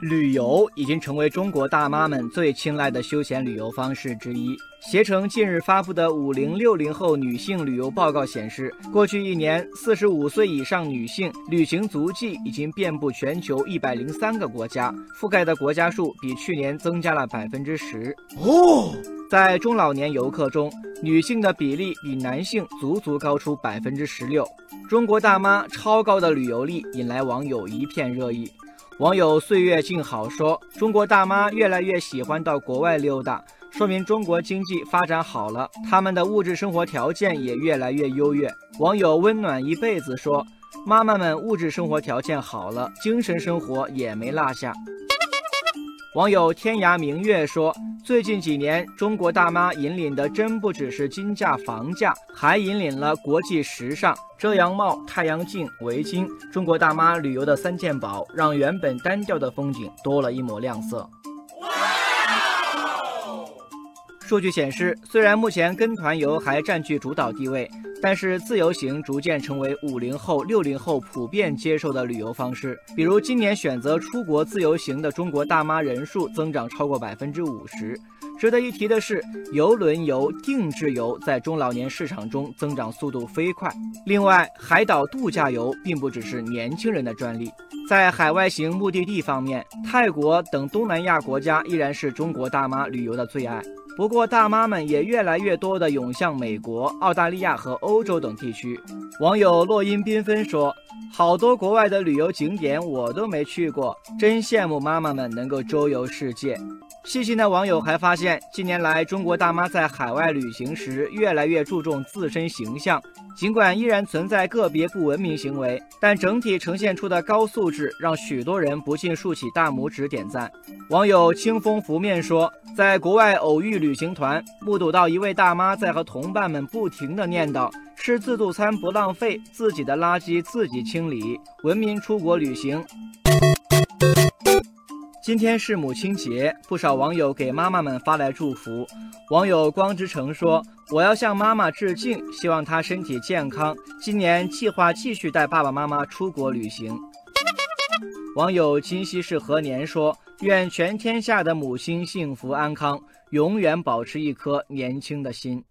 旅游已经成为中国大妈们最青睐的休闲旅游方式之一。携程近日发布的五零六零后女性旅游报告显示，过去一年，四十五岁以上女性旅行足迹已经遍布全球一百零三个国家，覆盖的国家数比去年增加了百分之十。哦，在中老年游客中，女性的比例比男性足足高出百分之十六。中国大妈超高的旅游力引来网友一片热议。网友岁月静好说：“中国大妈越来越喜欢到国外溜达，说明中国经济发展好了，他们的物质生活条件也越来越优越。”网友温暖一辈子说：“妈妈们物质生活条件好了，精神生活也没落下。”网友天涯明月说：“最近几年，中国大妈引领的真不只是金价、房价，还引领了国际时尚。遮阳帽、太阳镜、围巾，中国大妈旅游的三件宝，让原本单调的风景多了一抹亮色。”数据显示，虽然目前跟团游还占据主导地位，但是自由行逐渐成为五零后、六零后普遍接受的旅游方式。比如，今年选择出国自由行的中国大妈人数增长超过百分之五十。值得一提的是，游轮游、定制游在中老年市场中增长速度飞快。另外，海岛度假游并不只是年轻人的专利，在海外型目的地方面，泰国等东南亚国家依然是中国大妈旅游的最爱。不过，大妈们也越来越多地涌向美国、澳大利亚和欧洲等地区。网友落英缤纷说：“好多国外的旅游景点我都没去过，真羡慕妈妈们能够周游世界。”细心的网友还发现，近年来中国大妈在海外旅行时越来越注重自身形象。尽管依然存在个别不文明行为，但整体呈现出的高素质让许多人不禁竖起大拇指点赞。网友清风拂面说，在国外偶遇旅行团，目睹到一位大妈在和同伴们不停地念叨“吃自助餐不浪费，自己的垃圾自己清理，文明出国旅行”。今天是母亲节，不少网友给妈妈们发来祝福。网友光之城说：“我要向妈妈致敬，希望她身体健康，今年计划继续带爸爸妈妈出国旅行。”网友今夕是何年说：“愿全天下的母亲幸福安康，永远保持一颗年轻的心。”